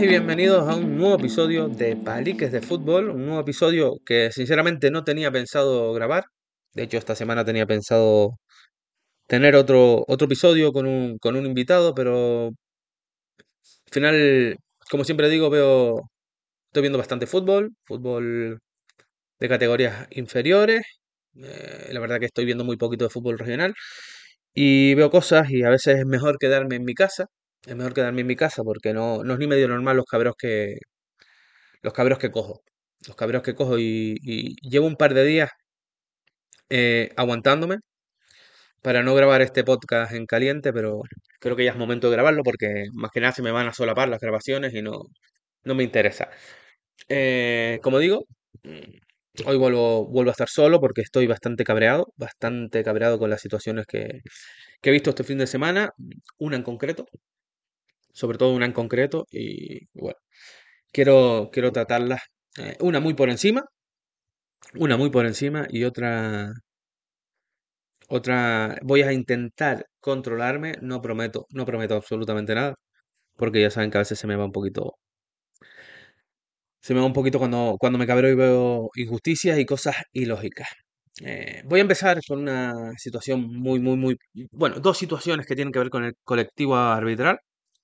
Y bienvenidos a un nuevo episodio de Paliques de Fútbol, un nuevo episodio que sinceramente no tenía pensado grabar. De hecho, esta semana tenía pensado tener otro, otro episodio con un, con un invitado, pero al final, como siempre digo, veo, estoy viendo bastante fútbol, fútbol de categorías inferiores. Eh, la verdad que estoy viendo muy poquito de fútbol regional y veo cosas y a veces es mejor quedarme en mi casa es mejor quedarme en mi casa porque no, no es ni medio normal los cabros que los cabros que cojo. Los cabros que cojo y, llevo un par de días eh, aguantándome para no grabar este podcast en caliente, pero creo que ya es momento de grabarlo porque más que nada se me van a solapar las grabaciones y no, no me interesa. Eh, como digo, mm, hoy vuelvo, vuelvo a estar solo porque estoy bastante cabreado, bastante cabreado con las situaciones que, que he visto este fin de semana, una en concreto, sobre todo una en concreto, y bueno, quiero, quiero tratarlas, eh, una muy por encima, una muy por encima y otra, otra, voy a intentar controlarme, no prometo, no prometo absolutamente nada, porque ya saben que a veces se me va un poquito, se me va un poquito cuando, cuando me cabreo y veo injusticias y cosas ilógicas. Eh, voy a empezar con una situación muy, muy, muy, bueno, dos situaciones que tienen que ver con el colectivo arbitral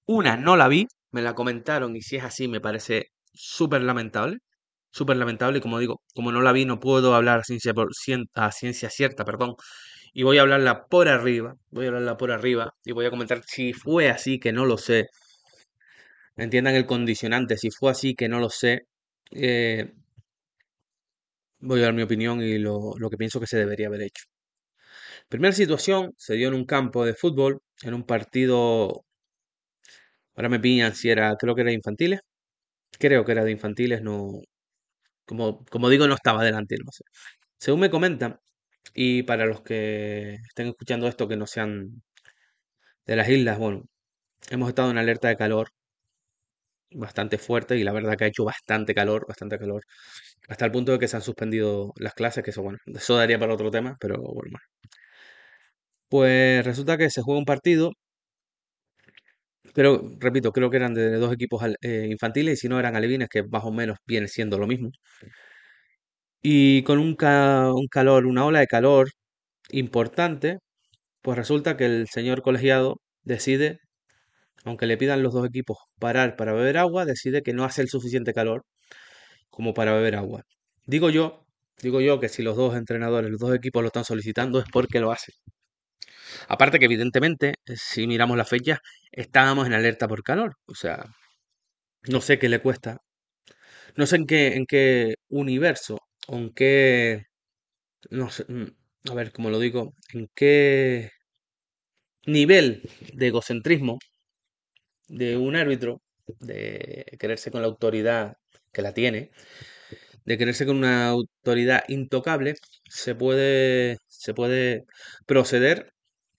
una no la vi, me la comentaron y si es así me parece súper lamentable. Súper lamentable y como digo, como no la vi no puedo hablar a ciencia, por, a ciencia cierta, perdón. Y voy a hablarla por arriba, voy a hablarla por arriba y voy a comentar si fue así, que no lo sé. Entiendan el condicionante, si fue así, que no lo sé. Eh, voy a dar mi opinión y lo, lo que pienso que se debería haber hecho. Primera situación se dio en un campo de fútbol, en un partido Ahora me pillan si era, creo que era de infantiles. Creo que era de infantiles, no. Como, como digo, no estaba delante, no sé. Según me comentan, y para los que estén escuchando esto que no sean de las islas, bueno, hemos estado en alerta de calor bastante fuerte y la verdad que ha hecho bastante calor, bastante calor, hasta el punto de que se han suspendido las clases, que eso, bueno, eso daría para otro tema, pero bueno. Pues resulta que se juega un partido pero, repito, creo que eran de dos equipos eh, infantiles y si no eran alevines, que más o menos viene siendo lo mismo. Y con un, un calor, una ola de calor importante, pues resulta que el señor colegiado decide, aunque le pidan los dos equipos parar para beber agua, decide que no hace el suficiente calor como para beber agua. Digo yo, digo yo que si los dos entrenadores, los dos equipos lo están solicitando es porque lo hacen. Aparte que evidentemente, si miramos la fecha, estábamos en alerta por calor. O sea, no sé qué le cuesta. No sé en qué, en qué universo o en qué... No sé, mm, a ver, cómo lo digo, en qué nivel de egocentrismo de un árbitro, de quererse con la autoridad que la tiene, de quererse con una autoridad intocable, se puede, se puede proceder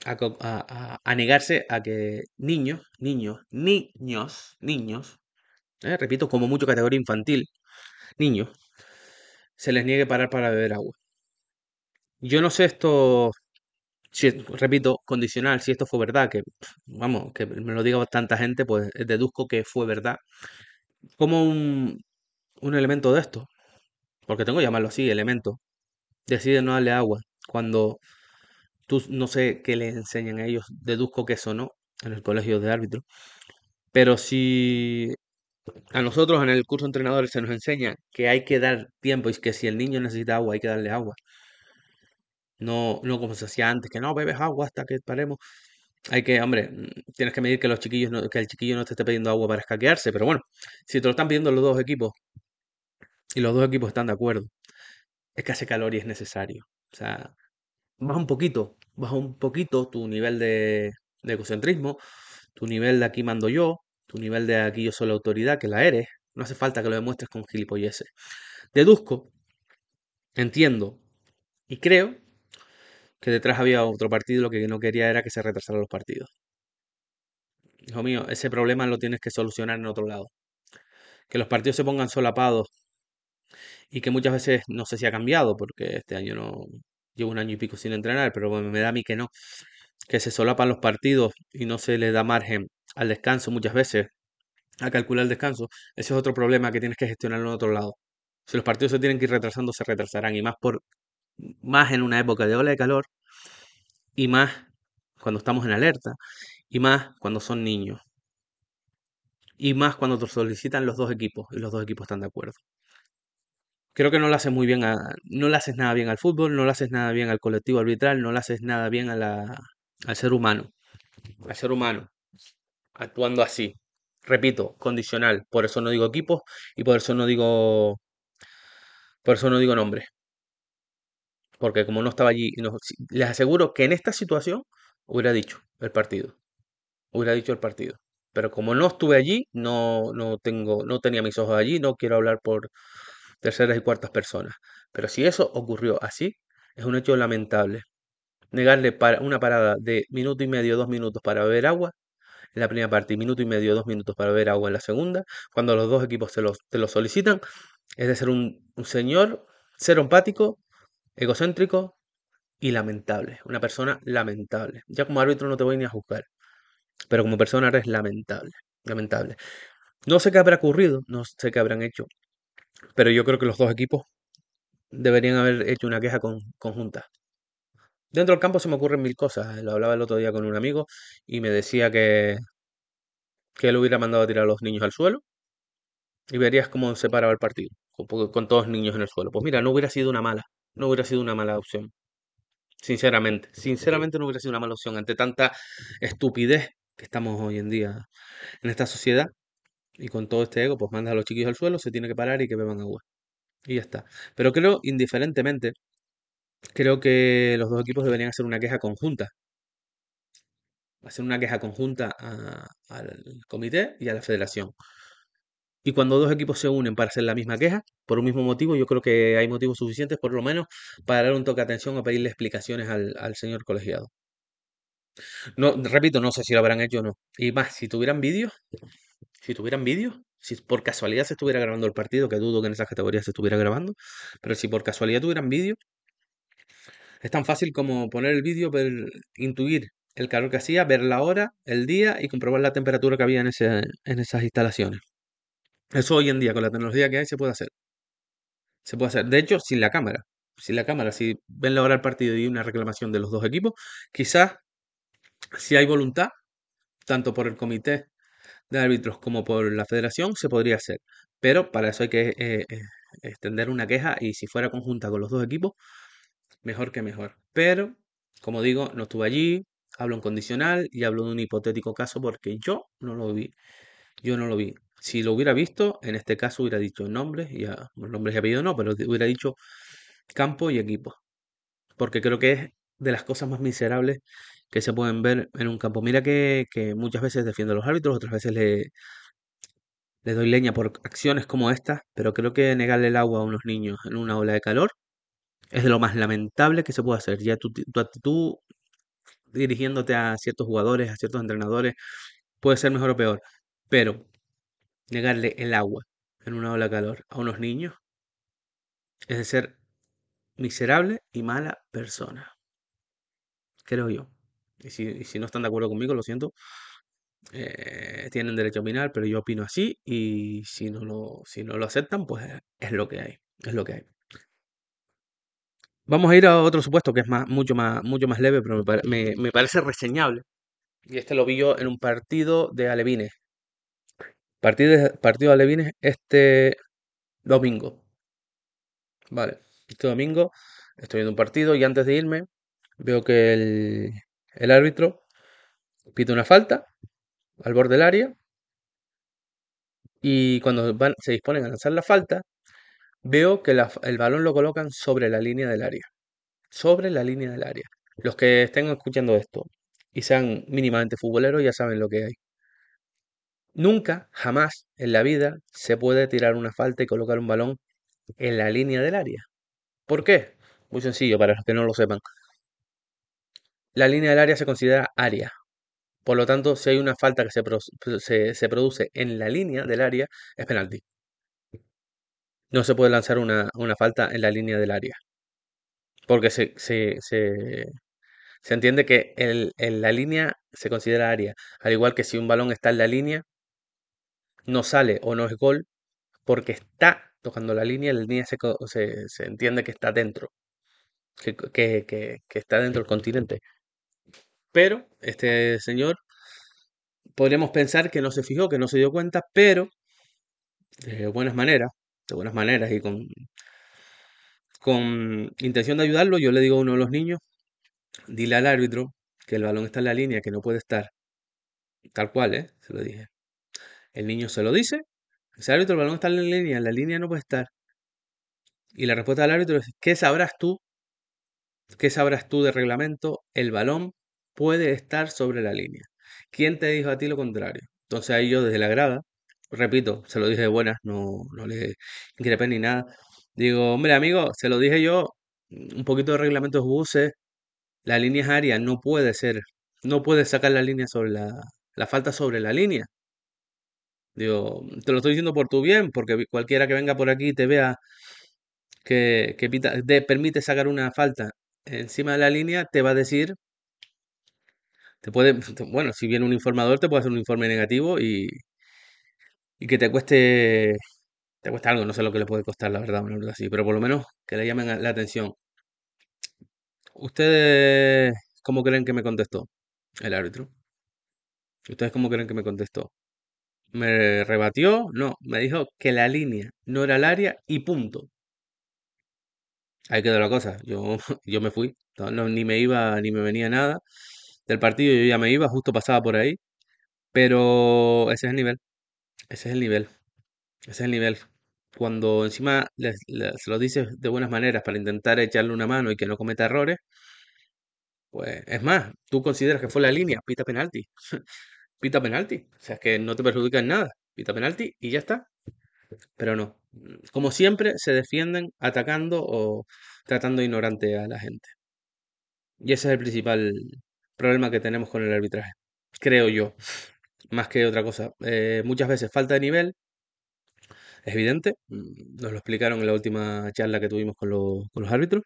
a, negarse a que niños, niños, niños, niños, eh, repito, como mucho categoría infantil, niños, se les niegue parar para beber agua. Yo no sé esto, si, repito, condicional, si esto fue verdad, que vamos, que me lo diga tanta gente, pues deduzco que fue verdad. Como un, un elemento de esto, porque tengo que llamarlo así, elemento, decide no darle agua cuando Tú no sé qué les enseñan a ellos, deduzco que eso no, en el colegio de árbitros. Pero si a nosotros en el curso de entrenadores se nos enseña que hay que dar tiempo y que si el niño necesita agua hay que darle agua. No, no como se hacía antes, que no bebes agua hasta que paremos. Hay que, hombre, mm, tienes que medir que los chiquillos que el chiquillo no te esté pidiendo agua para escaquearse, pero bueno, si te lo están pidiendo los dos equipos y los dos equipos están de acuerdo, es que hace calor y es necesario. O sea, baja un poquito, baja un poquito tu nivel de, egocentrismo, tu nivel de aquí mando yo, tu nivel de aquí yo soy la autoridad, que la eres, no hace falta que lo demuestres con gilipolleces. Deduzco, entiendo y creo que detrás había otro partido lo que no quería era que se retrasaran los partidos. Hijo mío, ese problema lo tienes que solucionar en otro lado. Que los partidos se pongan solapados y que muchas veces no sé si ha cambiado, porque este año no llevo un año y pico sin entrenar, pero me da a mí que no, que se solapan los partidos y no se le da margen al descanso muchas veces, a calcular el descanso, ese es otro problema que tienes que gestionar en otro lado. Si los partidos se tienen que ir retrasando, se retrasarán, y más por más en una época de ola de calor, y más cuando estamos en alerta, y más cuando son niños, y más cuando te solicitan los dos equipos, y los dos equipos están de acuerdo. Creo que no lo haces muy bien, a, no le haces nada bien al fútbol, no le haces nada bien al colectivo arbitral, no le haces nada bien a la, al ser humano, al ser humano, actuando así. Repito, condicional. Por eso no digo equipos y por eso no digo, por eso no digo nombre. Porque como no estaba allí, les aseguro que en esta situación hubiera dicho el partido, hubiera dicho el partido. Pero como no estuve allí, no, no tengo, no tenía mis ojos allí, no quiero hablar por terceras y cuartas personas. Pero si eso ocurrió así, es un hecho lamentable. Negarle una parada de minuto y medio, dos minutos para beber agua en la primera parte y minuto y medio, dos minutos para beber agua en la segunda, cuando los dos equipos te lo, solicitan, es de ser un, un señor, ser empático, egocéntrico y lamentable. Una persona lamentable. Ya como árbitro no te voy ni a juzgar, pero como persona eres lamentable. Lamentable. No sé qué habrá ocurrido, no sé qué habrán hecho, pero yo creo que los dos equipos deberían haber hecho una queja conjunta. Dentro del campo se me ocurren mil cosas. Lo hablaba el otro día con un amigo y me decía que, que él hubiera mandado a tirar a los niños al suelo y verías cómo se paraba el partido con, con todos los niños en el suelo. Pues mira, no hubiera sido una mala, no hubiera sido una mala opción. Sinceramente, sinceramente no hubiera sido una mala opción ante tanta estupidez que estamos hoy en día en esta sociedad y con todo este ego, pues manda a los chiquillos al suelo, se tiene que parar y que beban agua. Y ya está. Pero creo, indiferentemente, creo que los dos equipos deberían hacer una queja conjunta. Hacer una queja conjunta al comité y a la federación. Y cuando dos equipos se unen para hacer la misma queja, por un mismo motivo, yo creo que hay motivos suficientes, por lo menos, para dar un toque de atención o pedirle explicaciones al, al señor colegiado. No, repito, no sé si lo habrán hecho o no. Y más, si tuvieran vídeos, si tuvieran vídeos, si por casualidad se estuviera grabando el partido, que dudo que en esas categorías se estuviera grabando, pero si por casualidad tuvieran vídeo, es tan fácil como poner el vídeo, intuir el calor que hacía, ver la hora, el día y comprobar la temperatura que había en, en esas instalaciones. Eso hoy en día, con la tecnología que hay, se puede hacer. Se puede hacer. De hecho, sin la cámara. Sin la cámara, si ven la hora del partido y una reclamación de los dos equipos, quizás si hay voluntad, tanto por el comité de árbitros como por la federación, se podría hacer. Pero para eso hay que eh, eh, extender una queja y si fuera conjunta con los dos equipos, mejor que mejor. Pero, como digo, no estuve allí, hablo en condicional y hablo de un hipotético caso porque yo no lo vi. Yo no lo vi. Si lo hubiera visto, en este caso hubiera dicho nombres, y a, nombres y apellidos no, pero hubiera dicho campo y equipo. Porque creo que es de las cosas más miserables que se pueden ver en un campo. Mira que, muchas veces defiendo a los árbitros, otras veces le, doy leña por acciones como estas, pero creo que negarle el agua a unos niños en una ola de calor es de lo más lamentable que se puede hacer. Ya tu actitud dirigiéndote a ciertos jugadores, a ciertos entrenadores, puede ser mejor o peor. Pero negarle el agua en una ola de calor a unos niños es de ser miserable y mala persona. Creo yo. Y si, no están de acuerdo conmigo, lo siento. Eh, tienen derecho a opinar, pero yo opino así y si no lo, si no lo aceptan, pues es lo que hay. Es lo que hay. Vamos a ir a otro supuesto que es más, mucho, más, mucho más leve, pero me, me, parece reseñable. Y este lo vi yo en un partido de Alevines. Partido de, partido de Alevines este domingo. Vale, este domingo estoy viendo un partido y antes de irme veo que el, el árbitro pide una falta al borde del área y cuando se disponen a lanzar la falta, veo que el balón lo colocan sobre la línea del área. Sobre la línea del área. Los que estén escuchando esto y sean mínimamente futboleros ya saben lo que hay. Nunca, jamás en la vida se puede tirar una falta y colocar un balón en la línea del área. ¿Por qué? Muy sencillo, para los que no lo sepan. La línea del área se considera área. Por lo tanto, si hay una falta que se, se, produce en la línea del área, es penalti. No se puede lanzar una, falta en la línea del área. Porque se, se, se entiende que en la línea se considera área. Al igual que si un balón está en la línea, no sale o no es gol porque está tocando la línea, la línea se, se, entiende que está dentro, que, que, está dentro del continente. Pero este señor, podríamos pensar que no se fijó, que no se dio cuenta, pero de buenas maneras, de buenas maneras y con, con intención de ayudarlo, yo le digo a uno de los niños, dile al árbitro que el balón está en la línea, que no puede estar. Tal cual, ¿eh? Se lo dije. El niño se lo dice, ese árbitro, el balón está en la línea, en la línea no puede estar. Y la respuesta del árbitro es, ¿qué sabrás tú? ¿Qué sabrás tú de reglamento? El balón puede estar sobre la línea. ¿Quién te dijo a ti lo contrario? Entonces ahí yo desde la grada, repito, se lo dije de buenas, no, no le increpé ni nada. Digo, hombre amigo, se lo dije yo, un poquito de reglamento de buses, la línea es no puede ser, no puedes sacar la línea sobre la, la falta sobre la línea. Digo, te lo estoy diciendo por tu bien, porque cualquiera que venga por aquí y te vea que, que permite sacar una falta encima de la línea, te va a decir, te puede, bueno, si viene un informador, te puede hacer un informe negativo y, y que te cueste, te cueste algo, no sé lo que le puede costar, la verdad, una así, pero por lo menos que le llamen la atención. ¿Ustedes cómo creen que me contestó el árbitro? ¿Ustedes cómo creen que me contestó? ¿Me rebatió? No, me dijo que la línea no era el área y punto. Ahí quedó la cosa. Yo, yo me fui. ni me iba ni me venía nada del partido. Yo ya me iba, justo pasaba por ahí. Pero ese es el nivel. Ese es el nivel. Ese es el nivel. Cuando encima se lo dices de buenas maneras para intentar echarle una mano y que no cometa errores, pues es más, tú consideras que fue la línea, pita penalti. pita penalti. O sea, es que no te perjudica en nada. Pita penalti y ya está. Pero no. Como siempre, se defienden atacando o tratando ignorante a la gente. Y ese es el principal problema que tenemos con el arbitraje. Creo yo. Más que otra cosa. Eh, muchas veces falta de nivel. Es evidente. Mm, nos lo explicaron en la última charla que tuvimos con, con los árbitros.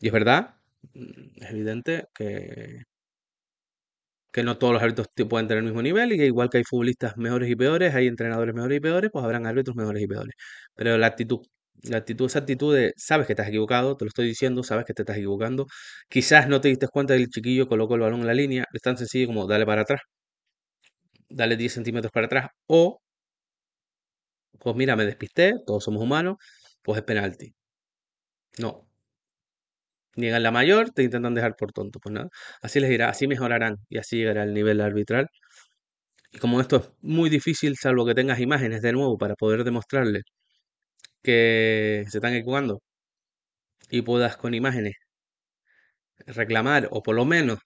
Y es verdad. Mm, es evidente que que no todos los árbitros pueden tener el mismo nivel y que igual que hay futbolistas mejores y peores, hay entrenadores mejores y peores, pues habrán árbitros mejores y peores. Pero la actitud, la actitud, esa actitud de sabes que estás equivocado, te lo estoy diciendo, sabes que te estás equivocando. Quizás no te diste cuenta que el chiquillo colocó el balón en la línea, es tan sencillo como dale para atrás, dale 10 centímetros para atrás, o pues mira, me despisté, todos somos humanos, pues es penalti. No, Llegan la mayor, te intentan dejar por tonto. Pues nada, así les irá, así mejorarán y así llegará el nivel arbitral. Y como esto es muy difícil, salvo que tengas imágenes de nuevo para poder demostrarles que se están equivocando y puedas con imágenes reclamar o por lo menos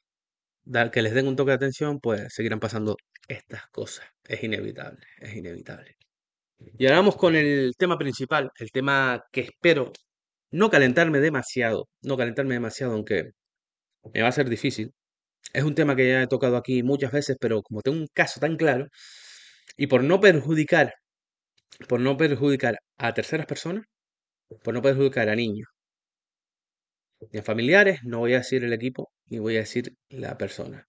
dar que les den un toque de atención, pues seguirán pasando estas cosas. Es inevitable, es inevitable. Y ahora vamos con el tema principal, el tema que espero no calentarme demasiado, no calentarme demasiado, aunque me va a ser difícil. Es un tema que ya he tocado aquí muchas veces, pero como tengo un caso tan claro, y por no perjudicar, por no perjudicar a terceras personas, por no perjudicar a niños ni a familiares, no voy a decir el equipo, ni voy a decir la persona.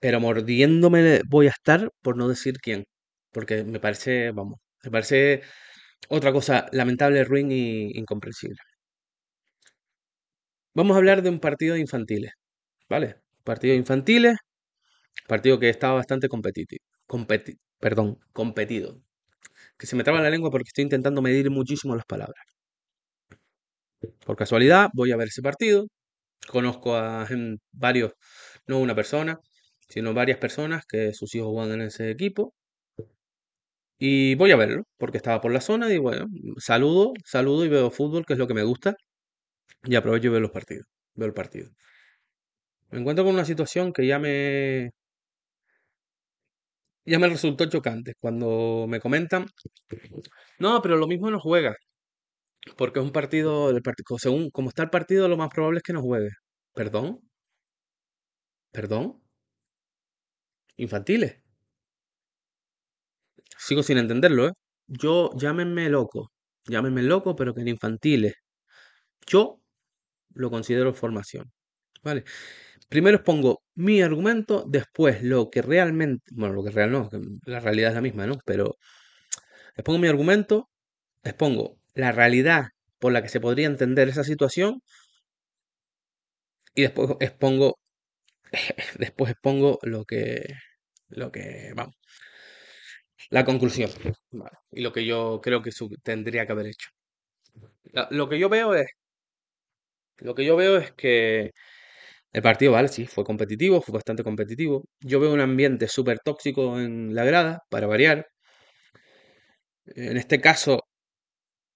Pero mordiéndome voy a estar por no decir quién, porque me parece, vamos, me parece otra cosa lamentable, ruin e incomprensible. Vamos a hablar de un partido de infantiles, ¿vale? Partido de infantiles, partido que estaba bastante competitivo, perdón, competido. Que se me traba la lengua porque estoy intentando medir muchísimo las palabras. Por casualidad, voy a ver ese partido. Conozco a varios, no una persona, sino varias personas que sus hijos juegan en ese equipo. Y voy a verlo, porque estaba por la zona y bueno, saludo, saludo y veo fútbol, que es lo que me gusta. Y aprovecho y veo los partidos. Veo el partido. Me encuentro con una situación que ya me. Ya me resultó chocante cuando me comentan, no, pero lo mismo no juega, porque es un partido, del partido, según como está el partido, lo más probable es que no juegue. ¿Perdón? ¿Perdón? ¿Infantiles? Sigo sin entenderlo, ¿eh? Yo, llámenme loco, llámenme loco, pero que en infantiles, yo lo considero formación, ¿vale? Primero expongo mi argumento, después lo que realmente, bueno, lo que real no, la realidad es la misma, ¿no? Pero expongo mi argumento, expongo la realidad por la que se podría entender esa situación y después expongo después expongo lo que lo que vamos la conclusión y lo que yo creo que tendría que haber hecho lo que yo veo es lo que yo veo es que el partido vale sí fue competitivo fue bastante competitivo yo veo un ambiente súper tóxico en la grada para variar en este caso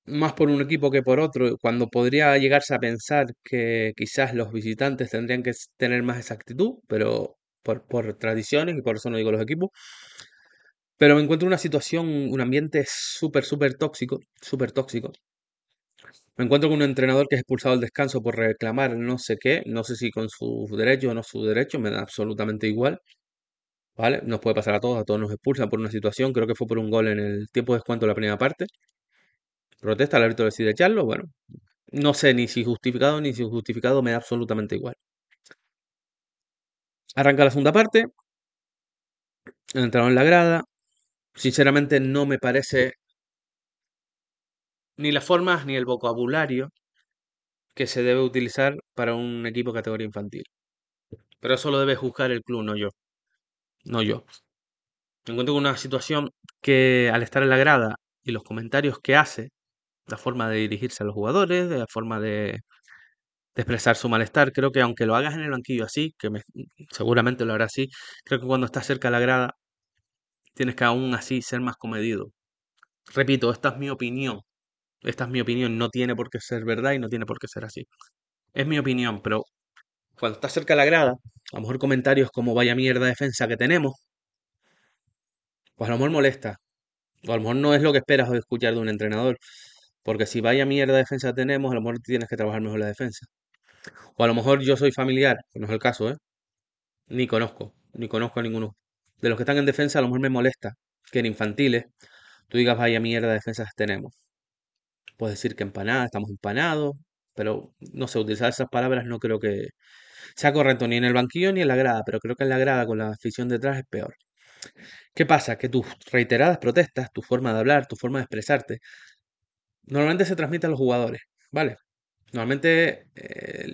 más por un equipo que por otro, cuando podría llegarse a pensar que quizás los visitantes tendrían que tener más esa actitud, pero por, por tradiciones, y por eso no digo los equipos, pero me encuentro una situación, un ambiente súper, súper tóxico, súper tóxico. Me encuentro con un entrenador que es expulsado al descanso por reclamar no sé qué, no sé si con su derecho o no su derecho, me da absolutamente igual, ¿vale? Nos puede pasar a todos, a todos nos expulsan por una situación, creo que fue por un gol en el tiempo de descuento de la primera parte. Protesta, el árbitro decide echarlo, bueno, No sé ni si justificado ni si justificado, me da absolutamente igual. Arranca la segunda parte, entraron en la grada. Sinceramente no me parece ni las formas ni el vocabulario que se debe utilizar para un equipo categoría infantil. Pero eso lo debe juzgar el club, no yo. No yo. Me encuentro con una situación que al estar en la grada y los comentarios que hace, la forma de dirigirse a los jugadores, la forma de, de expresar su malestar, creo que aunque lo hagas en el banquillo así, que me- seguramente lo hará así, creo que cuando estás cerca de la grada tienes que aún así ser más comedido. Repito, esta es mi opinión. Esta es mi opinión. No tiene por qué ser verdad y no tiene por qué ser así. Es mi opinión, pero cuando estás cerca de la grada, a lo mejor comentarios como vaya mierda de defensa que tenemos, pues a lo mejor molesta. O a lo mejor no es lo que esperas escuchar de un entrenador. Porque si vaya mierda de defensa tenemos, a lo mejor tienes que trabajar mejor la defensa. O a lo mejor yo soy familiar, que no es el caso, ¿eh? Ni conozco, ni conozco a ninguno. De los que están en defensa, a lo mejor me molesta que en infantiles tú digas vaya mierda de defensas tenemos. Puedes decir que empanada, estamos empanados, pero no sé, utilizar esas palabras no creo que sea correcto ni en el banquillo ni en la grada, pero creo que en la grada con la afición detrás es peor. ¿Qué pasa? Que tus reiteradas protestas, tu forma de hablar, tu forma de expresarte, normalmente se transmite a los jugadores, ¿vale? Normalmente, eh,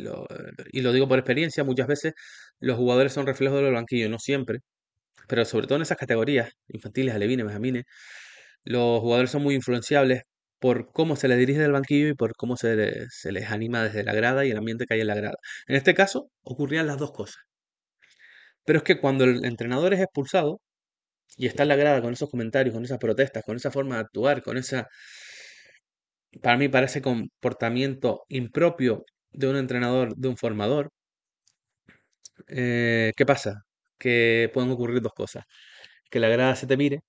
y lo digo por experiencia, muchas veces los jugadores son reflejos del banquillo, no siempre, pero sobre todo en esas categorías, infantiles, alevines, benjamines, los jugadores son muy influenciables por cómo se les dirige del banquillo y por cómo se, le- se les anima desde la grada y el ambiente que hay en la grada. En este caso, ocurrían las dos cosas. Pero es que cuando el entrenador es expulsado y está en la grada con esos comentarios, con esas protestas, con esa forma de actuar, con esa, para mí parece comportamiento impropio de un entrenador, de un formador, eh, ¿qué pasa? Que pueden ocurrir dos cosas. Que la grada se te mire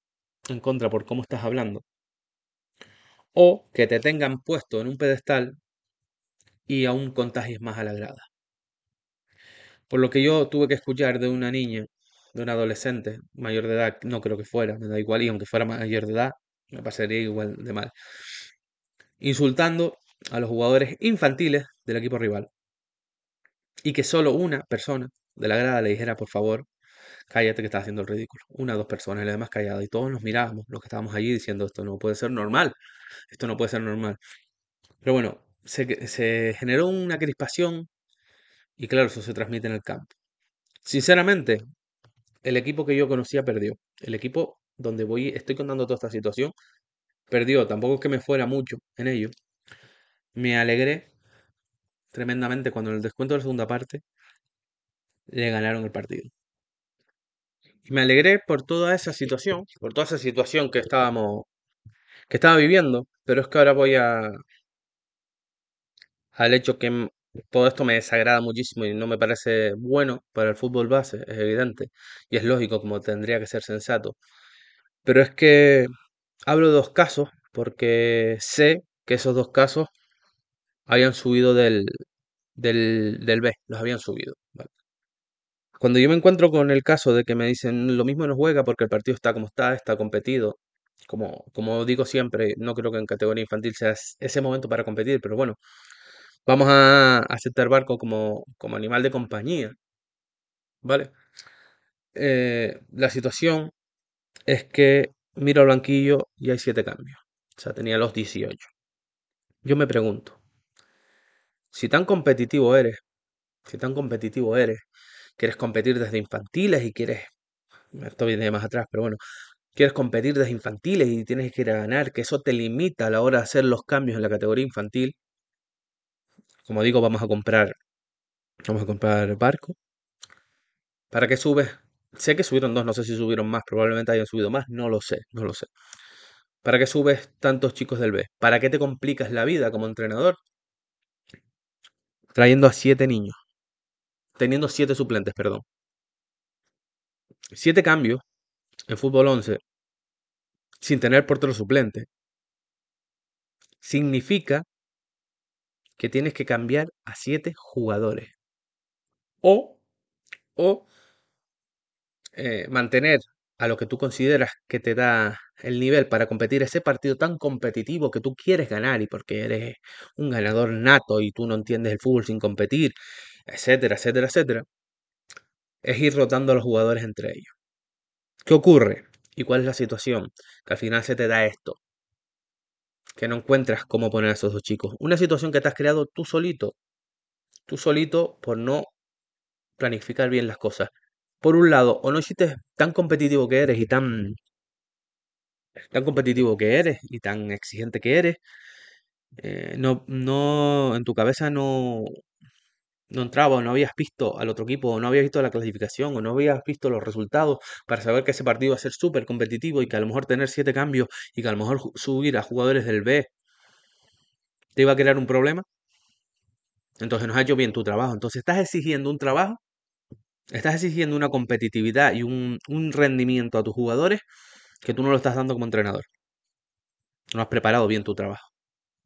en contra por cómo estás hablando o que te tengan puesto en un pedestal y aún contagies más a la grada. Por lo que yo tuve que escuchar de una niña, de una adolescente mayor de edad, no creo que fuera, me da igual, y aunque fuera mayor de edad, me pasaría igual de mal, insultando a los jugadores infantiles del equipo rival. Y que solo una persona de la grada le dijera, por favor, cállate que estás haciendo el ridículo. Una dos personas, y las demás calladas. Y todos nos mirábamos, los que estábamos allí, diciendo, esto no puede ser normal, esto no puede ser normal. Pero bueno, se, se generó una crispación y claro, eso se transmite en el campo. Sinceramente, el equipo que yo conocía perdió. El equipo donde voy, estoy contando toda esta situación, perdió. Tampoco es que me fuera mucho en ello. Me alegré tremendamente cuando en el descuento de la segunda parte le ganaron el partido. Y me alegré por toda esa situación, por toda esa situación que estábamos, que estaba viviendo, pero es que ahora voy a, al hecho que todo esto me desagrada muchísimo y no me parece bueno para el fútbol base, es evidente. Y es lógico, como tendría que ser sensato. Pero es que hablo de dos casos porque sé que esos dos casos habían subido del, del, del B, los habían subido. Cuando yo me encuentro con el caso de que me dicen lo mismo no juega porque el partido está como está, está competido, como, como digo siempre, no creo que en categoría infantil sea ese momento para competir, pero bueno, vamos a aceptar barco como, como animal de compañía, ¿vale? Eh, la situación es que miro al banquillo y hay siete cambios. O sea, tenía los 18. Yo me pregunto, si tan competitivo eres, si tan competitivo eres, quieres competir desde infantiles y quieres, esto viene más atrás, pero bueno, quieres competir desde infantiles y tienes que ir a ganar, que eso te limita a la hora de hacer los cambios en la categoría infantil. Como digo, vamos a comprar, vamos a comprar barco. ¿Para qué subes? Sé que subieron dos, no sé si subieron más, probablemente hayan subido más, no lo sé, no lo sé. ¿Para qué subes tantos chicos del B? ¿Para qué te complicas la vida como entrenador? Trayendo a siete niños. Teniendo siete suplentes, perdón. Siete cambios en fútbol 11 sin tener portero suplente significa que tienes que cambiar a siete jugadores. O, o eh, mantener a lo que tú consideras que te da el nivel para competir ese partido tan competitivo que tú quieres ganar y porque eres un ganador nato y tú no entiendes el fútbol sin competir, etcétera, etcétera, etcétera, es ir rotando a los jugadores entre ellos. ¿Qué ocurre? ¿Y cuál es la situación? Que al final se te da esto. Que no encuentras cómo poner a esos dos chicos. Una situación que te has creado tú solito. Tú solito por no planificar bien las cosas. Por un lado, o no hiciste tan competitivo que eres y tan tan competitivo que eres y tan exigente que eres, eh, no, no, en tu cabeza no, no entraba o no habías visto al otro equipo o no habías visto la clasificación o no habías visto los resultados para saber que ese partido iba a ser súper competitivo y que a lo mejor tener siete cambios y que a lo mejor subir a jugadores del B te iba a crear un problema. Entonces no has hecho bien tu trabajo. Entonces estás exigiendo un trabajo, estás exigiendo una competitividad y un, un rendimiento a tus jugadores que tú no lo estás dando como entrenador. No has preparado bien tu trabajo.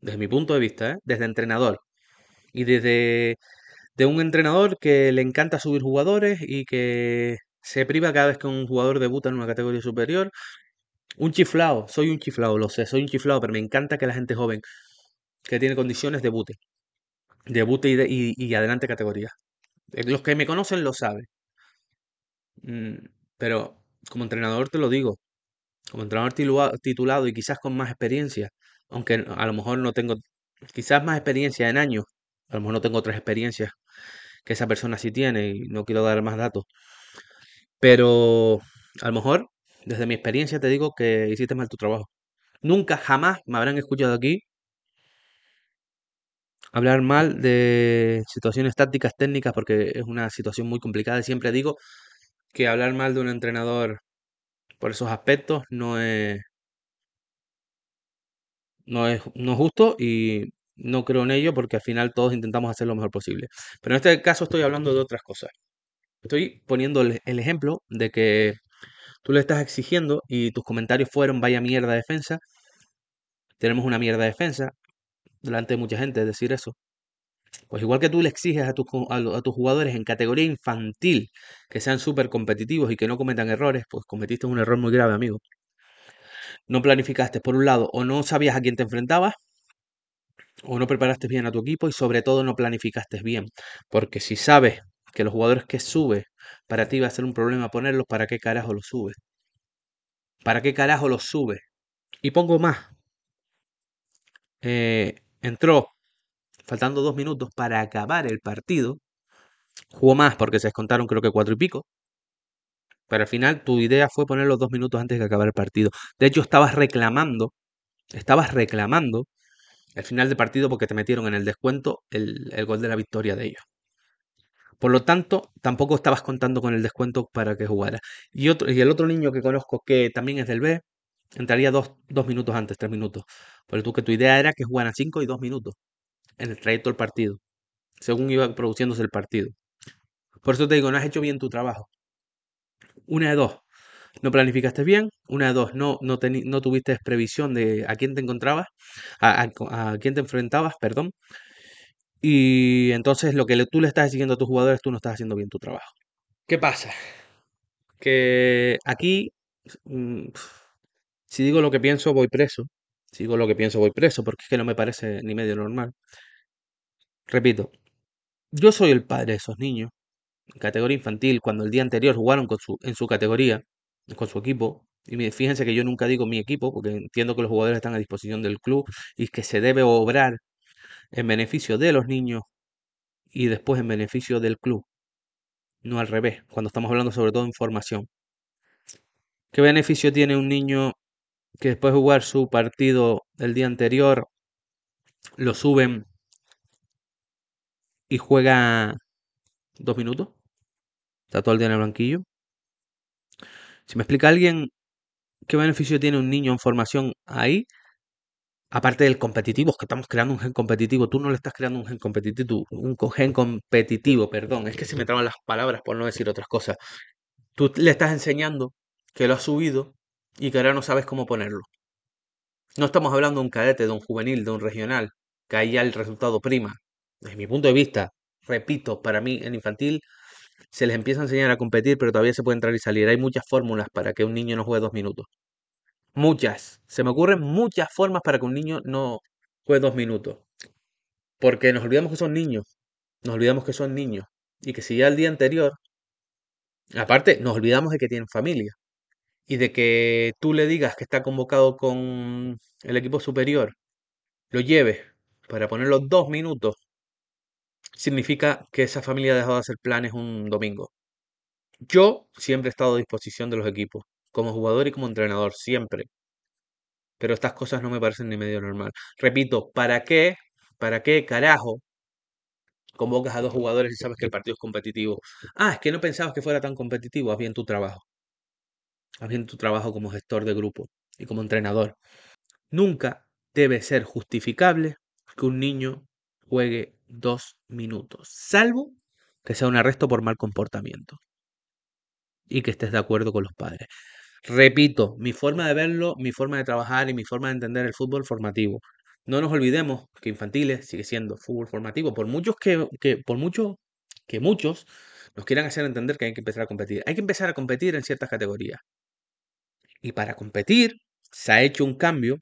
Desde mi punto de vista, ¿eh? desde entrenador. Y desde de un entrenador que le encanta subir jugadores y que se priva cada vez que un jugador debuta en una categoría superior. Un chiflado, soy un chiflado, lo sé, soy un chiflado, pero me encanta que la gente joven que tiene condiciones debute. Debute y, y, adelante categoría. Eh, los que me conocen lo saben. Mm, pero como entrenador te lo digo, como entrenador titulado y quizás con más experiencia, aunque a lo mejor no tengo, quizás más experiencia en años, a lo mejor no tengo otras experiencias que esa persona sí tiene y no quiero dar más datos. Pero a lo mejor, desde mi experiencia, te digo que hiciste mal tu trabajo. Nunca, jamás me habrán escuchado aquí hablar mal de situaciones tácticas técnicas porque es una situación muy complicada. Siempre digo que hablar mal de un entrenador por esos aspectos no es, no es, no es justo y no creo en ello porque al final todos intentamos hacer lo mejor posible. Pero en este caso estoy hablando de otras cosas. Estoy poniendo el ejemplo de que tú le estás exigiendo y tus comentarios fueron vaya mierda defensa. Tenemos una mierda defensa delante de mucha gente decir eso. Pues igual que tú le exiges a tus, a, tus jugadores en categoría infantil que sean súper competitivos y que no cometan errores, pues cometiste un error muy grave, amigo. No planificaste por un lado o no sabías a quién te enfrentabas o no preparaste bien a tu equipo y sobre todo no planificaste bien. Porque si sabes que los jugadores que subes para ti va a ser un problema ponerlos, ¿para qué carajo los subes? ¿Para qué carajo los subes? Y pongo más. Eh, entró faltando dos minutos para acabar el partido. Jugó más porque se descontaron creo que cuatro y pico. Pero al final tu idea fue ponerlos dos minutos antes de acabar el partido. De hecho, estabas reclamando, estabas reclamando el final del partido porque te metieron en el descuento el, el gol de la victoria de ellos. Por lo tanto, tampoco estabas contando con el descuento para que jugara. Y, otro, y el otro niño que conozco que también es del B, entraría dos, dos minutos antes, tres minutos. Porque tú que tu idea era que jugaran cinco y dos minutos en el trayecto del partido. según iba produciéndose el partido. Por eso te digo, no has hecho bien tu trabajo. Una de dos, no planificaste bien. Una de dos, no, no, no tuviste previsión de a quién te encontrabas, a, a, quién te enfrentabas, perdón. Y entonces lo que tú le estás exigiendo a tus jugadores, tú no estás haciendo bien tu trabajo. ¿Qué pasa? Que aquí, mm, si digo lo que pienso, voy preso. Si digo lo que pienso, voy preso, porque es que no me parece ni medio normal. Repito, yo soy el padre de esos niños, en categoría infantil, cuando el día anterior jugaron con su, en su categoría, con su equipo. Y fíjense que yo nunca digo mi equipo, porque entiendo que los jugadores están a disposición del club y que se debe obrar en beneficio de los niños y después en beneficio del club. No al revés, cuando estamos hablando sobre todo de formación. ¿Qué beneficio tiene un niño que después de jugar su partido el día anterior lo suben y juega dos minutos? Está todo el día en el banquillo. Si me explica alguien qué beneficio tiene un niño en formación ahí, aparte del competitivo, es que estamos creando un gen competitivo, tú no le estás creando un gen competitivo, un gen competitivo, perdón, es que se me traban las palabras por no decir otras cosas. Tú le estás enseñando que lo has subido y que ahora no sabes cómo ponerlo. No estamos hablando de un cadete, de un juvenil, de un regional, que ahí ya el resultado prima. Desde mi punto de vista, repito, para mí en infantil se les empieza a enseñar a competir, pero todavía se puede entrar y salir. Hay muchas fórmulas para que un niño no juegue dos minutos. Muchas. Se me ocurren muchas formas para que un niño no juegue dos minutos. Porque nos olvidamos que son niños. Nos olvidamos que son niños. Y que si ya el día anterior, aparte, nos olvidamos de que tienen familia. Y de que tú le digas que está convocado con el equipo superior, lo lleves para ponerlo dos minutos, significa que esa familia ha dejado de hacer planes un domingo. Yo siempre he estado a disposición de los equipos, como jugador y como entrenador, siempre. Pero estas cosas no me parecen ni medio normal. Repito, ¿para qué? ¿Para qué carajo convocas a dos jugadores y sabes que el partido es competitivo? Ah, es que no pensabas que fuera tan competitivo. Haz bien tu trabajo. Haz bien tu trabajo como gestor de grupo y como entrenador. Nunca debe ser justificable que un niño juegue dos minutos, salvo que sea un arresto por mal comportamiento y que estés de acuerdo con los padres. Repito, mi forma de verlo, mi forma de trabajar y mi forma de entender el fútbol formativo. No nos olvidemos que infantiles sigue siendo fútbol formativo, por muchos que, que por mucho que muchos nos quieran hacer entender que hay que empezar a competir. Hay que empezar a competir en ciertas categorías. Y para competir se ha hecho un cambio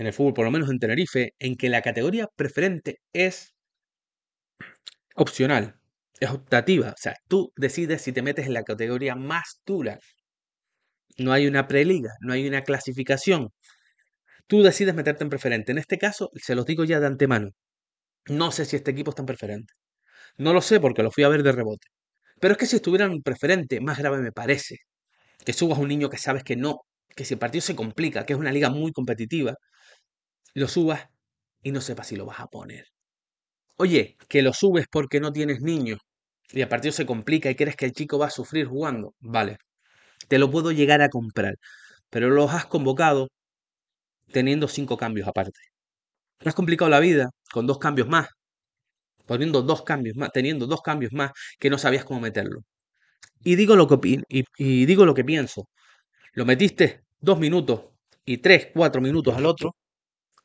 en el fútbol, por lo menos en Tenerife, en que la categoría preferente es opcional, es optativa. O sea, tú decides si te metes en la categoría más dura. No hay una preliga, no hay una clasificación. Tú decides meterte en preferente. En este caso, se los digo ya de antemano. No sé si este equipo está en preferente. No lo sé porque lo fui a ver de rebote. Pero es que si estuvieran en preferente, más grave me parece. Que subas a un niño que sabes que no, que si el partido se complica, que es una liga muy competitiva, lo subas y no sepas si lo vas a poner. Oye, que lo subes porque no tienes niños y el partido se complica y crees que el chico va a sufrir jugando, vale, te lo puedo llegar a comprar, pero los has convocado teniendo cinco cambios aparte. Te has complicado la vida con dos cambios más, poniendo dos cambios más, teniendo dos cambios más que no sabías cómo meterlo. Y digo lo que, y, y digo lo que pienso. Lo metiste dos minutos y tres, cuatro minutos al otro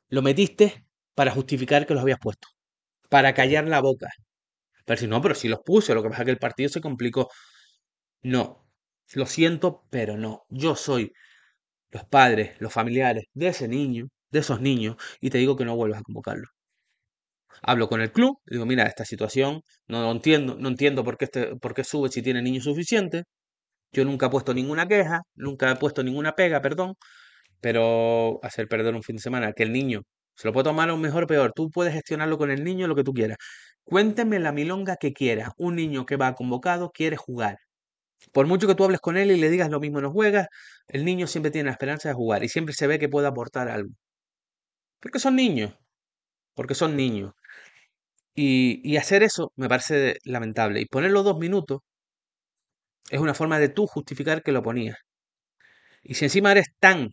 lo metiste para justificar que los habías puesto, para callar la boca. Pero si no, pero si los puse, lo que pasa es que el partido se complicó. No, lo siento, pero no. Yo soy los padres, los familiares de ese niño, de esos niños, y te digo que no vuelvas a convocarlo. Hablo con el club, digo, mira, esta situación no lo entiendo, no entiendo por qué, este, por qué sube si tiene niños suficientes. Yo nunca he puesto ninguna queja, nunca he puesto ninguna pega, perdón, pero hacer perder un fin de semana, que el niño se lo puede tomar un mejor o peor, tú puedes gestionarlo con el niño lo que tú quieras. Cuénteme la milonga que quiera. Un niño que va convocado quiere jugar. Por mucho que tú hables con él y le digas lo mismo no juegas, el niño siempre tiene la esperanza de jugar y siempre se ve que puede aportar algo. Porque son niños. Porque son niños. Y, y hacer eso me parece lamentable. Y ponerlo dos minutos es una forma de tú justificar que lo ponías. Y si encima eres tan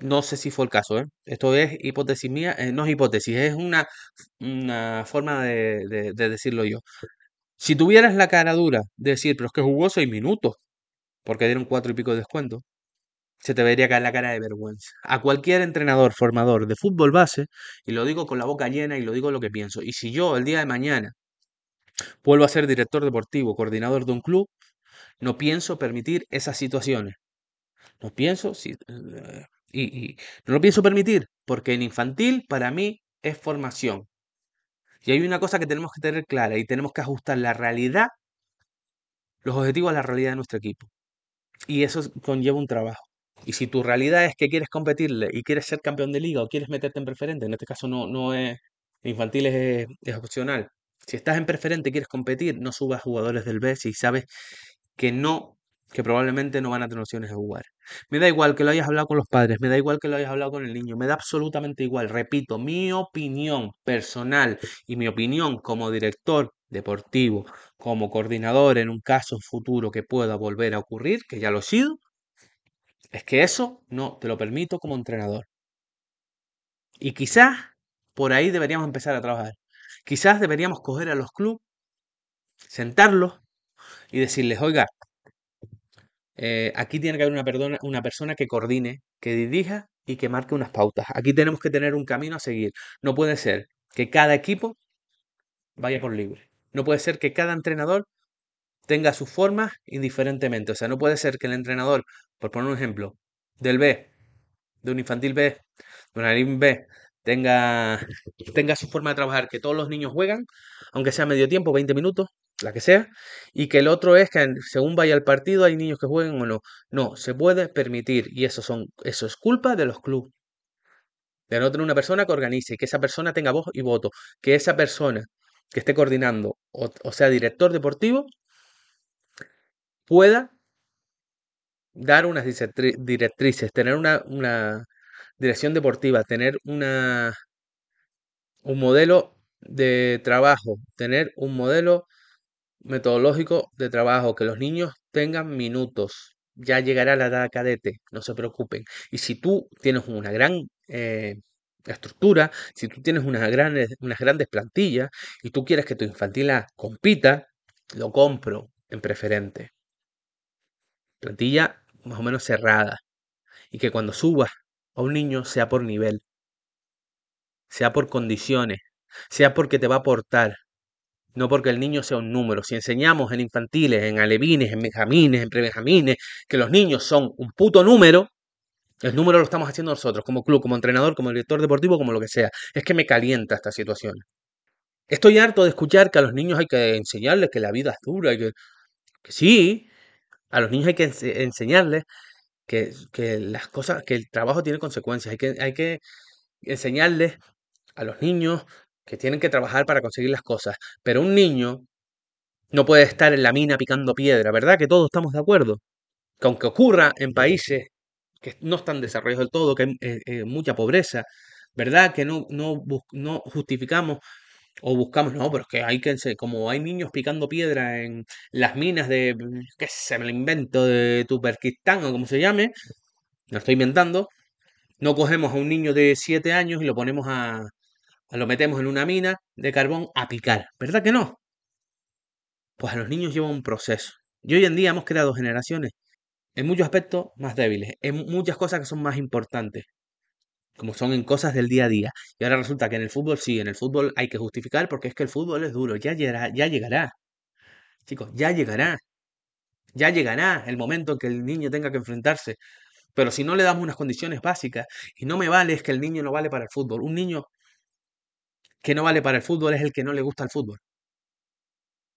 No sé si fue el caso, ¿eh? Esto es hipótesis mía, eh, no es hipótesis, es una, una forma de, de- de decirlo yo. Si tuvieras la cara dura de decir, pero es que jugó seis minutos, porque dieron cuatro y pico de descuento, se te vería caer la cara de vergüenza. A cualquier entrenador, formador de fútbol base, y lo digo con la boca llena y lo digo lo que pienso, y si yo el día de mañana vuelvo a ser director deportivo, coordinador de un club, no pienso permitir esas situaciones. No pienso, si- eh, y, no lo pienso permitir, porque en infantil para mí es formación. Y hay una cosa que tenemos que tener clara y tenemos que ajustar la realidad, los objetivos a la realidad de nuestro equipo. Y eso es- conlleva un trabajo. Y si tu realidad es que quieres competirle y quieres ser campeón de liga o quieres meterte en preferente, en este caso no, no es infantil, es, es opcional. Si estás en preferente y quieres competir, no subas jugadores del B si sabes que no, que probablemente no van a tener opciones de jugar. Me da igual que lo hayas hablado con los padres, me da igual que lo hayas hablado con el niño, me da absolutamente igual. Repito, mi opinión personal y mi opinión como director deportivo, como coordinador en un caso futuro que pueda volver a ocurrir, que ya lo he sido, es que eso no te lo permito como entrenador. Y quizás por ahí deberíamos empezar a trabajar. Quizás deberíamos coger a los clubes, sentarlos y decirles, oiga, eh, aquí tiene que haber una, una persona que coordine, que dirija y que marque unas pautas. Aquí tenemos que tener un camino a seguir. No puede ser que cada equipo vaya por libre. No puede ser que cada entrenador tenga sus formas indiferentemente. O sea, no puede ser que el entrenador, por poner un ejemplo, del B, de un infantil B, de un Alín B, tenga, tenga su forma de trabajar, que todos los niños juegan, aunque sea medio tiempo, 20 minutos, la que sea, y que el otro es que según vaya el partido hay niños que jueguen o no. No, se puede permitir, y eso, son, eso es culpa de los clubes. De no tener una persona que organice, que esa persona tenga voz y voto, que esa persona que esté coordinando, o, o sea, director deportivo, pueda dar unas directri- directrices, tener una, una dirección deportiva, tener una, un modelo de trabajo, tener un modelo metodológico de trabajo, que los niños tengan minutos. Ya llegará la edad cadete, no se preocupen. Y si tú tienes una gran eh, estructura, si tú tienes unas grandes, unas grandes plantillas y tú quieres que tu infantil compita, lo compro en preferente. Plantilla más o menos cerrada. Y que cuando subas a un niño sea por nivel, sea por condiciones, sea porque te va a aportar, no porque el niño sea un número. Si enseñamos en infantiles, en alevines, en benjamines, en prebenjamines, que los niños son un puto número, el número lo estamos haciendo nosotros, como club, como entrenador, como director deportivo, como lo que sea. Es que me calienta esta situación. Estoy harto de escuchar que a los niños hay que enseñarles que la vida es dura y que, sí, a los niños hay que ense- enseñarles que, que las cosas, que el trabajo tiene consecuencias. Hay que, hay que enseñarles a los niños que tienen que trabajar para conseguir las cosas. Pero un niño no puede estar en la mina picando piedra, ¿verdad? Que todos estamos de acuerdo. Que aunque ocurra en países que no están desarrollados del todo, que hay eh, eh, mucha pobreza, ¿verdad? Que no, no, no justificamos o buscamos, no, pero es que hay que, como hay niños picando piedra en las minas de, qué sé, me lo invento, de Tupperkistán o como se llame, lo estoy inventando, no cogemos a un niño de 7 años y lo ponemos a- lo metemos en una mina de carbón a picar, ¿verdad que no? Pues a los niños lleva un proceso. Y hoy en día hemos creado generaciones en muchos aspectos más débiles, en muchas cosas que son más importantes, como son en cosas del día a día. Y ahora resulta que en el fútbol sí, en el fútbol hay que justificar porque es que el fútbol es duro, ya llegará, ya llegará. Chicos, ya llegará. Ya llegará el momento en que el niño tenga que enfrentarse. Pero si no le damos unas condiciones básicas, y no me vale es que el niño no vale para el fútbol. Un niño que no vale para el fútbol es el que no le gusta el fútbol.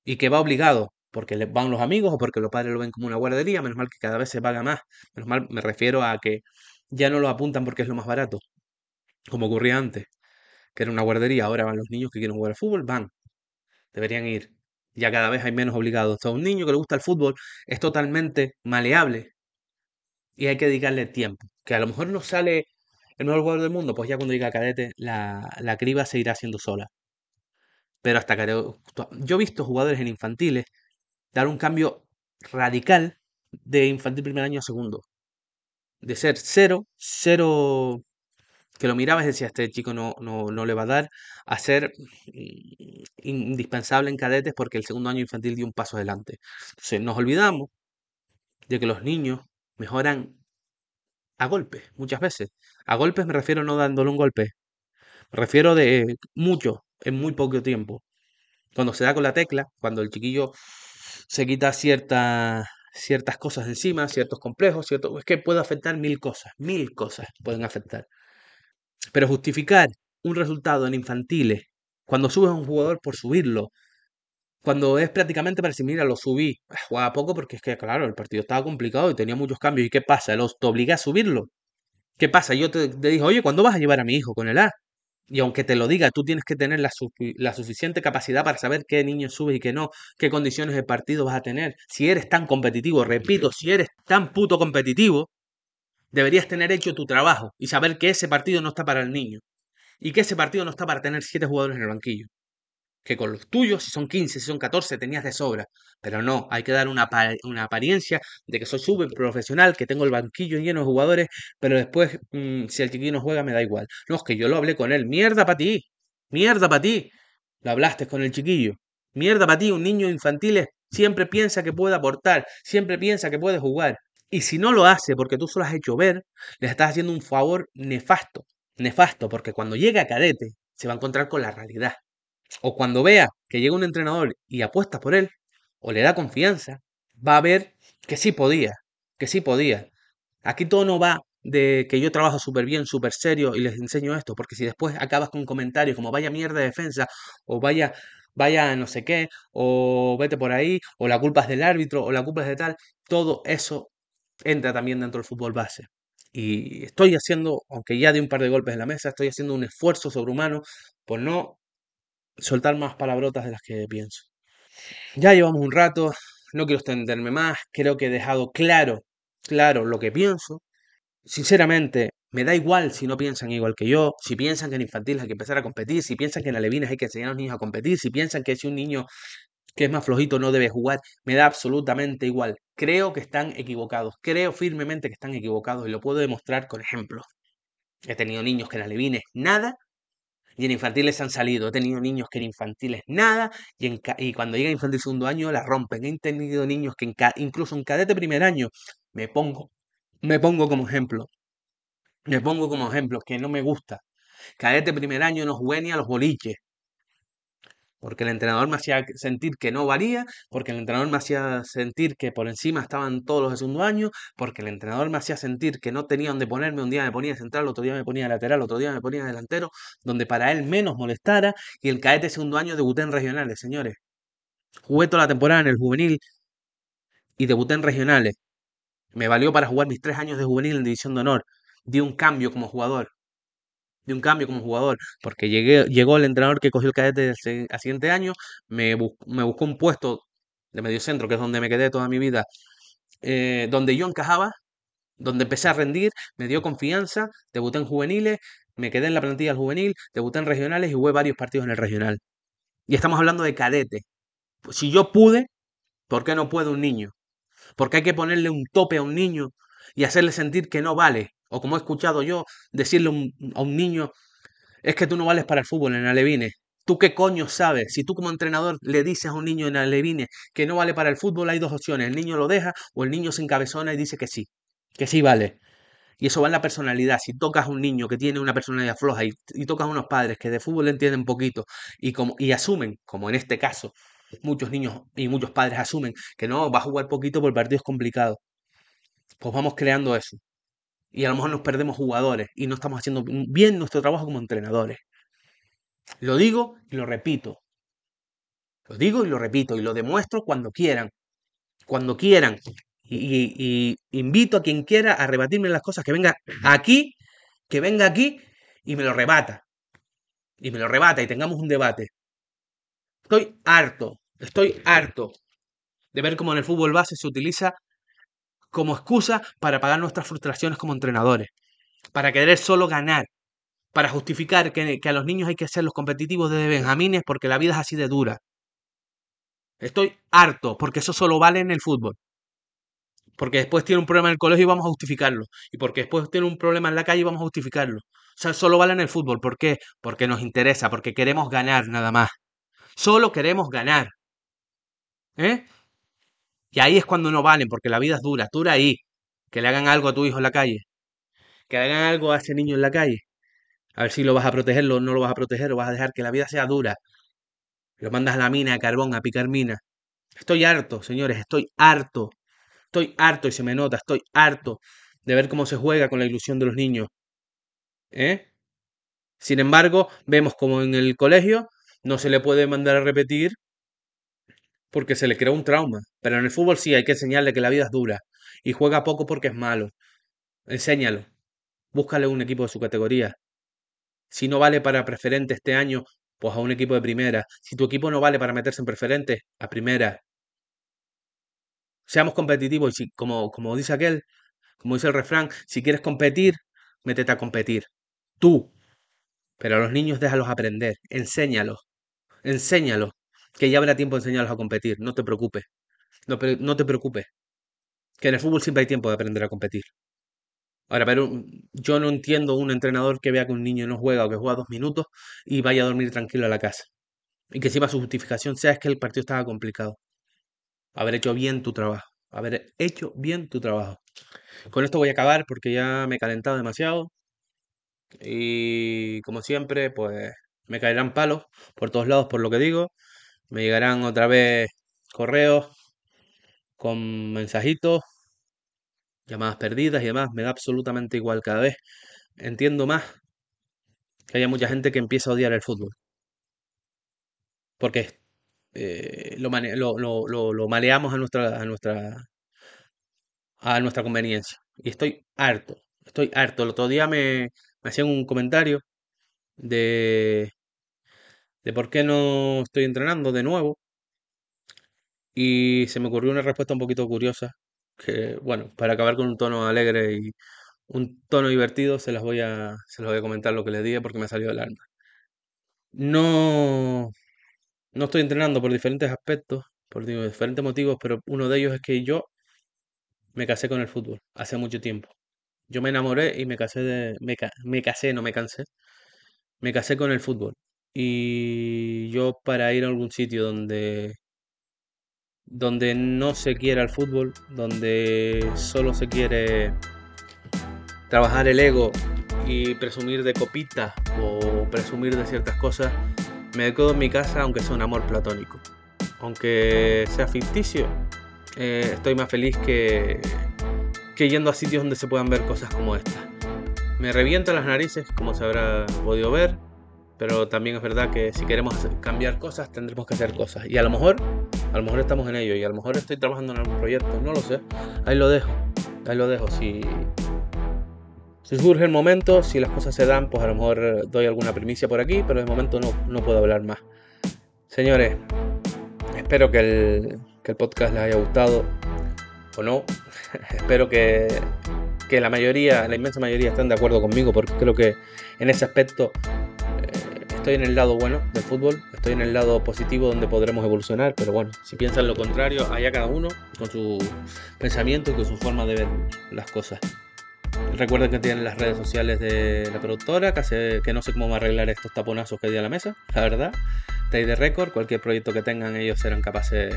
Y que va obligado, porque le van los amigos o porque los padres lo ven como una guardería. Menos mal que cada vez se paga más. Menos mal me refiero a que ya no lo apuntan porque es lo más barato. Como ocurría antes, que era una guardería. Ahora van los niños que quieren jugar al fútbol, van. Deberían ir. Ya cada vez hay menos obligados. O un niño que le gusta el fútbol es totalmente maleable y hay que dedicarle tiempo. Que a lo mejor no sale el mejor jugador del mundo, pues ya cuando llegue a cadete la, la criba se irá haciendo sola. Pero hasta que yo he visto jugadores en infantiles dar un cambio radical de infantil primer año a segundo. de ser cero, cero, que lo mirabas y decías, este chico no, no, no le va a dar, a ser mm, indispensable en cadetes porque el segundo año infantil dio un paso adelante. Entonces nos olvidamos de que los niños mejoran a golpes, muchas veces. A golpes me refiero no dándole un golpe, me refiero de mucho, en muy poco tiempo. Cuando se da con la tecla, cuando el chiquillo se quita ciertas ciertas cosas encima, ciertos complejos, cierto, es que puede afectar mil cosas, mil cosas pueden afectar. Pero justificar un resultado en infantiles, cuando subes a un jugador por subirlo, cuando es prácticamente para decir, mira, lo subí, jugaba poco porque es que, claro, el partido estaba complicado y tenía muchos cambios. ¿Y qué pasa? ¿Los te obligué a subirlo? ¿Qué pasa? Yo te, te dije, oye, ¿cuándo vas a llevar a mi hijo con el A? Y aunque te lo diga, tú tienes que tener la, la, suficiente capacidad para saber qué niño subes y qué no, qué condiciones de partido vas a tener. Si eres tan competitivo, repito, si eres tan puto competitivo, deberías tener hecho tu trabajo y saber que ese partido no está para el niño. Y que ese partido no está para tener siete jugadores en el banquillo que con los tuyos, si son 15, si son 14, tenías de sobra. Pero no, hay que dar una, una apariencia de que soy súper profesional, que tengo el banquillo lleno de jugadores, pero después, mm, si el chiquillo no juega, me da igual. No, es que yo lo hablé con él. Mierda para ti. Mierda para ti. Lo hablaste con el chiquillo. Mierda para ti. Un niño infantil siempre piensa que puede aportar, siempre piensa que puede jugar. Y si no lo hace porque tú solo has hecho ver, le estás haciendo un favor nefasto. Nefasto, porque cuando llegue a cadete, se va a encontrar con la realidad. O cuando vea que llega un entrenador y apuesta por él, o le da confianza, va a ver que sí podía, que sí podía. Aquí todo no va de que yo trabajo súper bien, súper serio y les enseño esto, porque si después acabas con comentarios como vaya mierda de defensa, o vaya, vaya no sé qué, o vete por ahí, o la culpa es del árbitro, o la culpa es de tal, todo eso entra también dentro del fútbol base. Y estoy haciendo, aunque ya de un par de golpes en la mesa, estoy haciendo un esfuerzo sobrehumano por no soltar más palabrotas de las que pienso. Ya llevamos un rato, no quiero extenderme más, creo que he dejado claro, claro lo que pienso. Sinceramente, me da igual si no piensan igual que yo, si piensan que en infantiles hay que empezar a competir, si piensan que en alevines hay que enseñar a los niños a competir, si piensan que si un niño que es más flojito no debe jugar, me da absolutamente igual. Creo que están equivocados, creo firmemente que están equivocados y lo puedo demostrar con ejemplos. He tenido niños que en alevines nada y en infantiles han salido. He tenido niños que en infantiles nada y, en cuando llega infantil segundo año la rompen. He tenido niños que incluso en cadete primer año me pongo, me pongo como ejemplo. Me pongo como ejemplo que no me gusta. Cadete primer año no jugué ni a los boliches porque el entrenador me hacía sentir que no valía, porque el entrenador me hacía sentir que por encima estaban todos los de segundo año, porque el entrenador me hacía sentir que no tenía donde ponerme, un día me ponía central, otro día me ponía lateral, otro día me ponía delantero, donde para él menos molestara, y el cadete segundo año debuté en regionales, señores. Jugué toda la temporada en el juvenil y debuté en regionales. Me valió para jugar mis tres años de juvenil en División de Honor. Di un cambio como jugador de un cambio como jugador, porque llegué, llegó el entrenador que cogió el cadete al siguiente año, me, me buscó un puesto de medio centro, que es donde me quedé toda mi vida, eh, donde yo encajaba, donde empecé a rendir, me dio confianza, debuté en juveniles, me quedé en la plantilla del juvenil, debuté en regionales y jugué varios partidos en el regional. Y estamos hablando de cadete. Si yo pude, ¿por qué no puede un niño? Porque hay que ponerle un tope a un niño y hacerle sentir que no vale. O como he escuchado yo, decirle a un niño, es que tú no vales para el fútbol en Alevines. ¿Tú qué coño sabes? Si tú como entrenador le dices a un niño en Alevines que no vale para el fútbol, hay dos opciones. El niño lo deja o el niño se encabezona y dice que sí, que sí vale. Y eso va en la personalidad. Si tocas a un niño que tiene una personalidad floja y, tocas a unos padres que de fútbol entienden poquito y, como, y asumen, como en este caso, muchos niños y muchos padres asumen que no, va a jugar poquito partido es complicado. Pues vamos creando eso y a lo mejor nos perdemos jugadores y no estamos haciendo bien nuestro trabajo como entrenadores. Lo digo y lo repito. Lo digo y lo repito y lo demuestro cuando quieran. Cuando quieran. Y, invito a quien quiera a rebatirme las cosas, que venga aquí, que venga aquí y me lo rebata. Y me lo rebata y tengamos un debate. Estoy harto, estoy harto de ver cómo en el fútbol base se utiliza como excusa para pagar nuestras frustraciones como entrenadores, para querer solo ganar, para justificar que, a los niños hay que ser los competitivos desde Benjamines porque la vida es así de dura. Estoy harto porque eso solo vale en el fútbol. Porque después tiene un problema en el colegio y vamos a justificarlo. Y porque después tiene un problema en la calle y vamos a justificarlo. O sea, solo vale en el fútbol. ¿Por qué? Porque nos interesa, porque queremos ganar nada más. Solo queremos ganar. ¿Eh? Y ahí es cuando no valen, porque la vida es dura. Dura ahí. Que le hagan algo a tu hijo en la calle. Que le hagan algo a ese niño en la calle. A ver si lo vas a proteger, o no lo vas a proteger, o vas a dejar que la vida sea dura. Lo mandas a la mina de carbón, a picar mina. Estoy harto, señores, estoy harto. Estoy harto y se me nota, estoy harto de ver cómo se juega con la ilusión de los niños. ¿Eh? Sin embargo, vemos como en el colegio no se le puede mandar a repetir porque se le creó un trauma. Pero en el fútbol sí hay que enseñarle que la vida es dura y juega poco porque es malo. Enséñalo. Búscale un equipo de su categoría. Si no vale para preferente este año, pues a un equipo de primera. Si tu equipo no vale para meterse en preferente, a primera. Seamos competitivos y si, como, como dice aquel, como dice el refrán, si quieres competir, métete a competir. Tú. Pero a los niños déjalos aprender, enséñalos, enséñalos, que ya habrá tiempo de enseñarlos a competir, no te preocupes, no, te preocupes, que en el fútbol siempre hay tiempo de aprender a competir. Ahora, pero yo no entiendo un entrenador que vea que un niño no juega o que juega dos minutos y vaya a dormir tranquilo a la casa. Y que encima su justificación sea es que el partido estaba complicado. Haber hecho bien tu trabajo. Haber hecho bien tu trabajo. Con esto voy a acabar porque ya me he calentado demasiado. Y como siempre, pues me caerán palos por todos lados por lo que digo. Me llegarán otra vez correos con mensajitos llamadas perdidas y demás, me da absolutamente igual. Cada vez entiendo más que haya mucha gente que empieza a odiar el fútbol. Porque eh, lo, maleamos a nuestra, a, nuestra, a nuestra conveniencia. Y estoy harto, estoy harto. El otro día me hacían un comentario de, de por qué no estoy entrenando de nuevo. Y se me ocurrió una respuesta un poquito curiosa que, bueno, para acabar con un tono alegre y un tono divertido, se las voy a, se voy a comentar lo que les dije porque me ha salido del alma. No, no estoy entrenando por diferentes aspectos, por diferentes motivos, pero uno de ellos es que yo me casé con el fútbol hace mucho tiempo. Yo me enamoré y me casé de. Me, me casé, no me cansé. Me casé con el fútbol. Y yo para ir a algún sitio donde donde no se quiere el fútbol, donde solo se quiere trabajar el ego y presumir de copitas o presumir de ciertas cosas, me quedo en mi casa aunque sea un amor platónico. Aunque sea ficticio, eh, estoy más feliz que, que yendo a sitios donde se puedan ver cosas como esta. Me revienta las narices, como se habrá podido ver, pero también es verdad que si queremos cambiar cosas tendremos que hacer cosas. Y a lo mejor, a lo mejor estamos en ello y a lo mejor estoy trabajando en algún proyecto, no lo sé. Ahí lo dejo, ahí lo dejo. Si, si surge el momento, si las cosas se dan, pues a lo mejor doy alguna primicia por aquí, pero de momento no, no puedo hablar más. Señores, espero que el, que el podcast les haya gustado o no. espero que, que la mayoría, la inmensa mayoría estén de acuerdo conmigo porque creo que en ese aspecto estoy en el lado bueno del fútbol, estoy en el lado positivo donde podremos evolucionar, pero bueno, si piensan lo contrario, allá cada uno con su pensamiento y con su forma de ver las cosas. Recuerden que tienen las redes sociales de la productora, que, no sé cómo va a arreglar estos taponazos que di a la mesa, la verdad. Tay de récord, cualquier proyecto que tengan, ellos serán capaces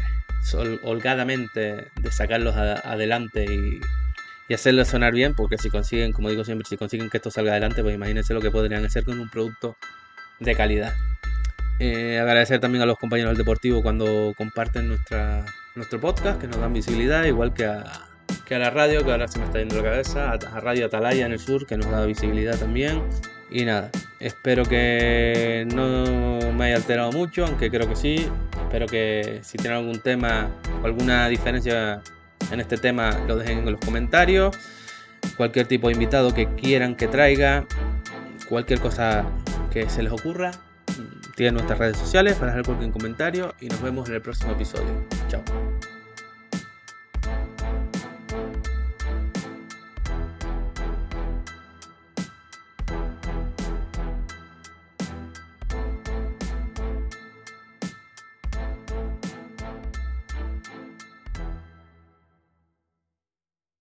holgadamente de sacarlos adelante y, y hacerlo sonar bien, porque si consiguen, como digo siempre, si consiguen que esto salga adelante, pues imagínense lo que podrían hacer con un producto de calidad. Eh, agradecer también a los compañeros del Deportivo cuando comparten nuestra, nuestro podcast, que nos dan visibilidad, igual que a, que a la radio, que ahora se me está yendo la cabeza, a, Radio Atalaya en el sur, que nos da visibilidad también. Y nada, espero que no me haya alterado mucho, aunque creo que sí. Espero que si tienen algún tema o alguna diferencia en este tema, lo dejen en los comentarios. Cualquier tipo de invitado que quieran que traiga, cualquier cosa que se les ocurra. Tienen nuestras redes sociales para dejar cualquier comentario y nos vemos en el próximo episodio. Chao.